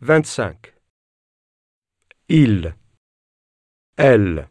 vingt-cinq. Il, elle,